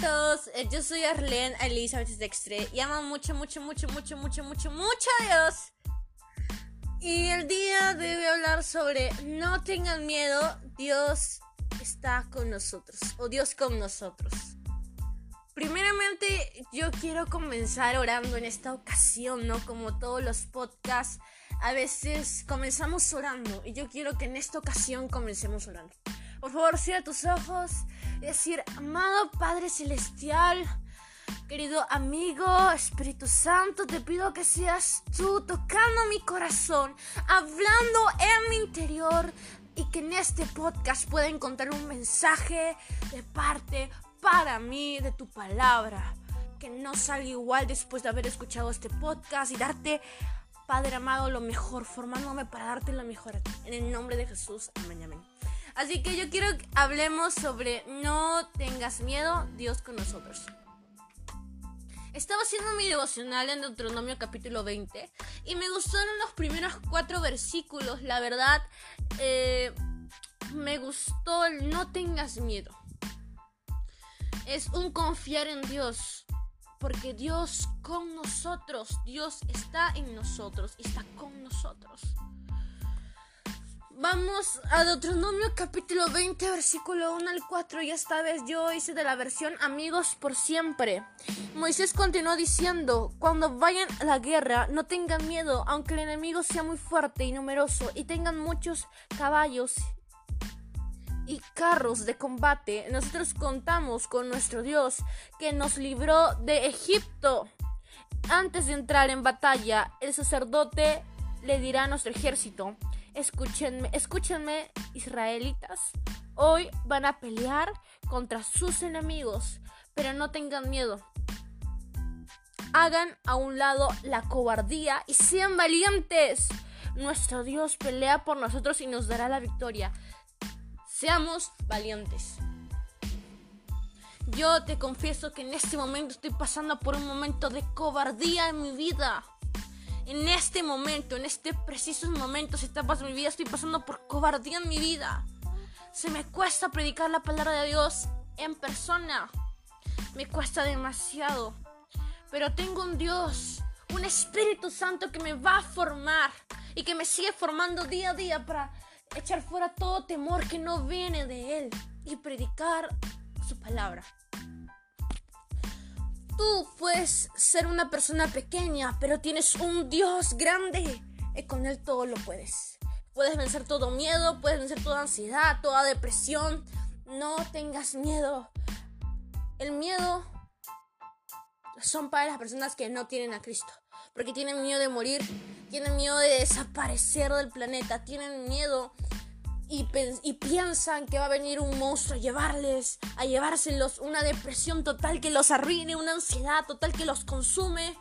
todos, eh, yo soy Arlene Elizabeth Dextre y amo mucho, mucho, mucho, mucho, mucho, mucho, mucho a Dios. Y el día de hoy voy a hablar sobre no tengan miedo, Dios está con nosotros o Dios con nosotros. Primeramente yo quiero comenzar orando en esta ocasión, ¿no? Como todos los podcasts, a veces comenzamos orando y yo quiero que en esta ocasión comencemos orando. Por favor, cierra tus ojos decir, amado Padre Celestial, querido amigo Espíritu Santo, te pido que seas tú tocando mi corazón, hablando en mi interior y que en este podcast pueda encontrar un mensaje de parte para mí de tu palabra. Que no salga igual después de haber escuchado este podcast y darte, Padre amado, lo mejor, formándome para darte lo mejor a ti. En el nombre de Jesús, amén, amén. Así que yo quiero que hablemos sobre no tengas miedo, Dios con nosotros. Estaba haciendo mi devocional en Deuteronomio capítulo 20 y me gustaron los primeros cuatro versículos. La verdad, eh, me gustó el no tengas miedo. Es un confiar en Dios. Porque Dios con nosotros, Dios está en nosotros está con nosotros. Vamos a Deuteronomio capítulo 20, versículo 1 al 4. Y esta vez yo hice de la versión Amigos por siempre. Moisés continuó diciendo, cuando vayan a la guerra, no tengan miedo, aunque el enemigo sea muy fuerte y numeroso y tengan muchos caballos y carros de combate. Nosotros contamos con nuestro Dios que nos libró de Egipto. Antes de entrar en batalla, el sacerdote le dirá a nuestro ejército, Escúchenme, escúchenme, israelitas. Hoy van a pelear contra sus enemigos, pero no tengan miedo. Hagan a un lado la cobardía y sean valientes. Nuestro Dios pelea por nosotros y nos dará la victoria. Seamos valientes. Yo te confieso que en este momento estoy pasando por un momento de cobardía en mi vida en este momento, en este preciso momento, si pasando mi vida, estoy pasando por cobardía en mi vida. Se me cuesta predicar la palabra de Dios en persona. Me cuesta demasiado. Pero tengo un Dios, un Espíritu Santo que me va a formar y que me sigue formando día a día para echar fuera todo temor que no viene de Él y predicar su palabra. Tú puedes ser una persona pequeña, pero tienes un Dios grande y con Él todo lo puedes. Puedes vencer todo miedo, puedes vencer toda ansiedad, toda depresión. No tengas miedo. El miedo son para las personas que no tienen a Cristo. Porque tienen miedo de morir, tienen miedo de desaparecer del planeta, tienen miedo y, piensan que va a venir un monstruo a llevarles, a llevárselos, una depresión total que los arruine, una ansiedad total que los consume.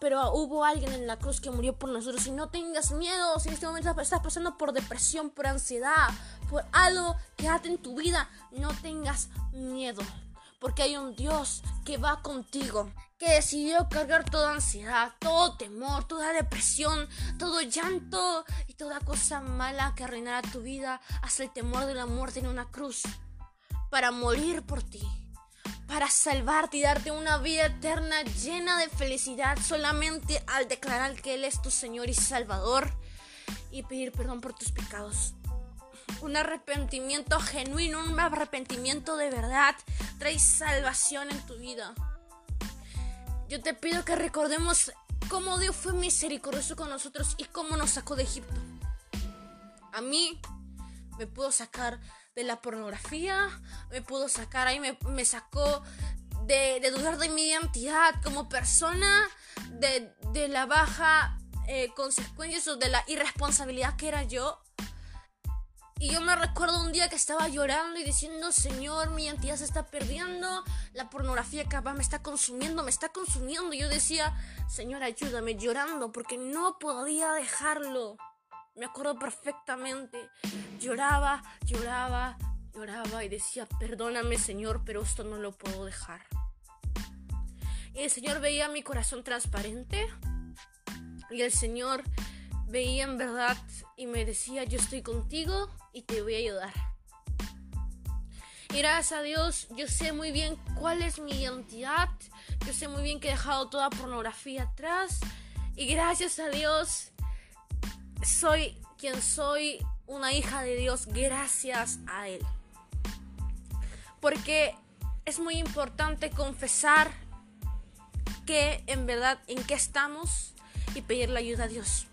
Pero hubo alguien en la cruz que murió por nosotros. Y no tengas miedo si en este momento estás pasando por depresión, por ansiedad, por algo que ate en tu vida. No tengas miedo porque hay un Dios que va contigo, que decidió cargar toda ansiedad, todo temor, toda depresión, todo llanto y toda cosa mala que arruinará tu vida hasta el temor de la muerte en una cruz, para morir por ti, para salvarte y darte una vida eterna llena de felicidad solamente al declarar que Él es tu Señor y Salvador y pedir perdón por tus pecados un arrepentimiento genuino, un arrepentimiento de verdad, trae salvación en tu vida. Yo te pido que recordemos cómo Dios fue misericordioso con nosotros y cómo nos sacó de Egipto. A mí me pudo sacar de la pornografía, me pudo sacar ahí, me, sacó de, dudar de mi identidad como persona, de, la baja eh, consecuencias de la irresponsabilidad que era yo. Y yo me recuerdo un día que estaba llorando y diciendo, Señor, mi identidad se está perdiendo, la pornografía capaz me está consumiendo, me está consumiendo. Y yo decía, Señor, ayúdame, llorando, porque no podía dejarlo. Me acuerdo perfectamente. Lloraba, lloraba, lloraba y decía, perdóname, Señor, pero esto no lo puedo dejar. Y el Señor veía mi corazón transparente. Y el Señor veía en verdad y me decía, yo estoy contigo y te voy a ayudar. Y gracias a Dios yo sé muy bien cuál es mi identidad. Yo sé muy bien que he dejado toda pornografía atrás. Y gracias a Dios soy quien soy, una hija de Dios, gracias a Él. Porque es muy importante confesar que en verdad en qué estamos y pedirle ayuda a Dios.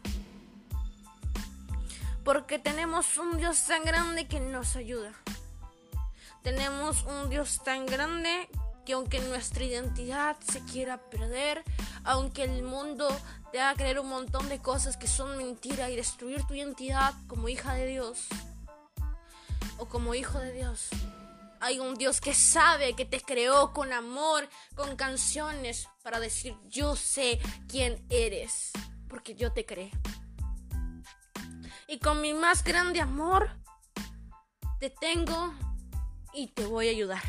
Porque tenemos un Dios tan grande que nos ayuda. Tenemos un Dios tan grande que aunque nuestra identidad se quiera perder, aunque el mundo te haga creer un montón de cosas que son mentira y destruir tu identidad como hija de Dios o como hijo de Dios, hay un Dios que sabe que te creó con amor, con canciones para decir yo sé quién eres, porque yo te creé. Y con mi más grande amor te tengo y te voy a ayudar.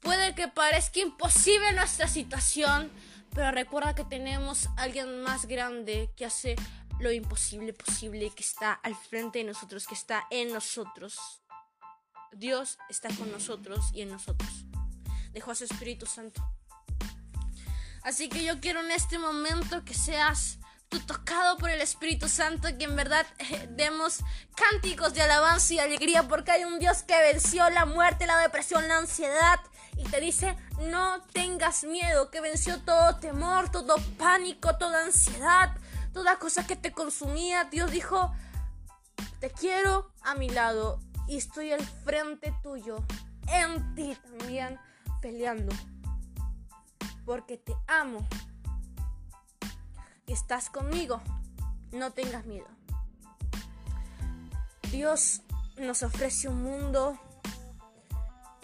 Puede que parezca imposible nuestra situación, pero recuerda que tenemos a alguien más grande que hace lo imposible posible, que está al frente de nosotros, que está en nosotros. Dios está con nosotros y en nosotros. Dejó a su Espíritu Santo. Así que yo quiero en este momento que seas tocado por el Espíritu Santo, que en verdad eh, demos cánticos de alabanza y alegría, porque hay un Dios que venció la muerte, la depresión, la ansiedad, y te dice, no tengas miedo, que venció todo temor, todo pánico, toda ansiedad, toda cosa que te consumía. Dios dijo, te quiero a mi lado y estoy al frente tuyo, en ti también, peleando, porque te amo estás conmigo. No tengas miedo. Dios nos ofrece un mundo,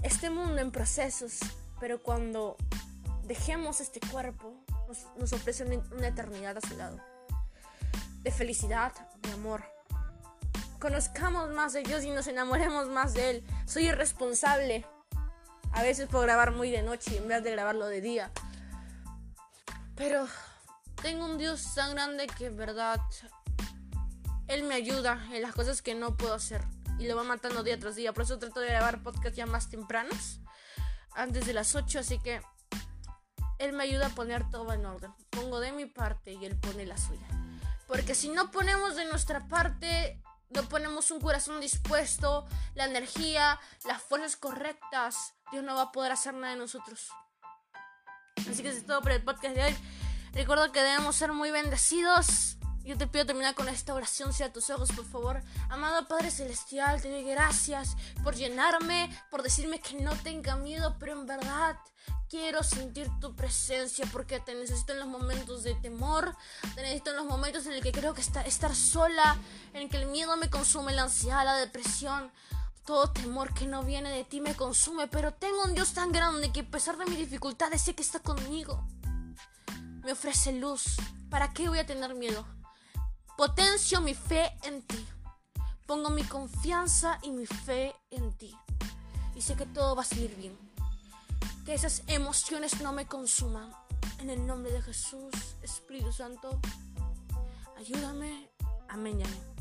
este mundo en procesos, pero cuando dejemos este cuerpo, nos, ofrece una eternidad a su lado. De felicidad, de amor, conozcamos más de Dios y nos enamoremos más de Él. Soy irresponsable. A veces puedo grabar muy de noche en vez de grabarlo de día. Pero tengo un Dios tan grande que en verdad Él me ayuda en las cosas que no puedo hacer. Y lo va matando día tras día. Por eso trato de grabar podcast ya más tempranos. Antes de las 8. Así que Él me ayuda a poner todo en orden. Pongo de mi parte y Él pone la suya. Porque si no ponemos de nuestra parte, no ponemos un corazón dispuesto, la energía, las fuerzas correctas, Dios no va a poder hacer nada de nosotros. Así que eso es todo por el podcast de hoy. Recuerdo que debemos ser muy bendecidos. Yo te pido terminar con esta oración, sea tus ojos, por favor. Amado Padre Celestial, te doy gracias por llenarme, por decirme que no tenga miedo, pero en verdad quiero sentir tu presencia porque te necesito en los momentos de temor, te necesito en los momentos en el que creo que está, estar sola, en el que el miedo me consume, la ansiedad, la depresión. Todo temor que no viene de ti me consume, pero tengo un Dios tan grande que a pesar de mis dificultades sé que está conmigo. Me ofrece luz. ¿Para qué voy a tener miedo? Potencio mi fe en ti. Pongo mi confianza y mi fe en ti. Y sé que todo va a salir bien. Que esas emociones no me consuman. En el nombre de Jesús, Espíritu Santo, ayúdame. Amén y amén.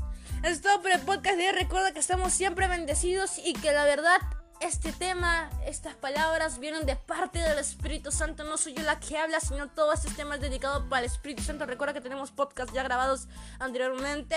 Es todo por el podcast de hoy. Recuerda que estamos siempre bendecidos y que la verdad este tema, estas palabras vienen de parte del Espíritu Santo. No soy yo la que habla, sino todo este tema es dedicado para el Espíritu Santo. Recuerda que tenemos podcasts ya grabados anteriormente.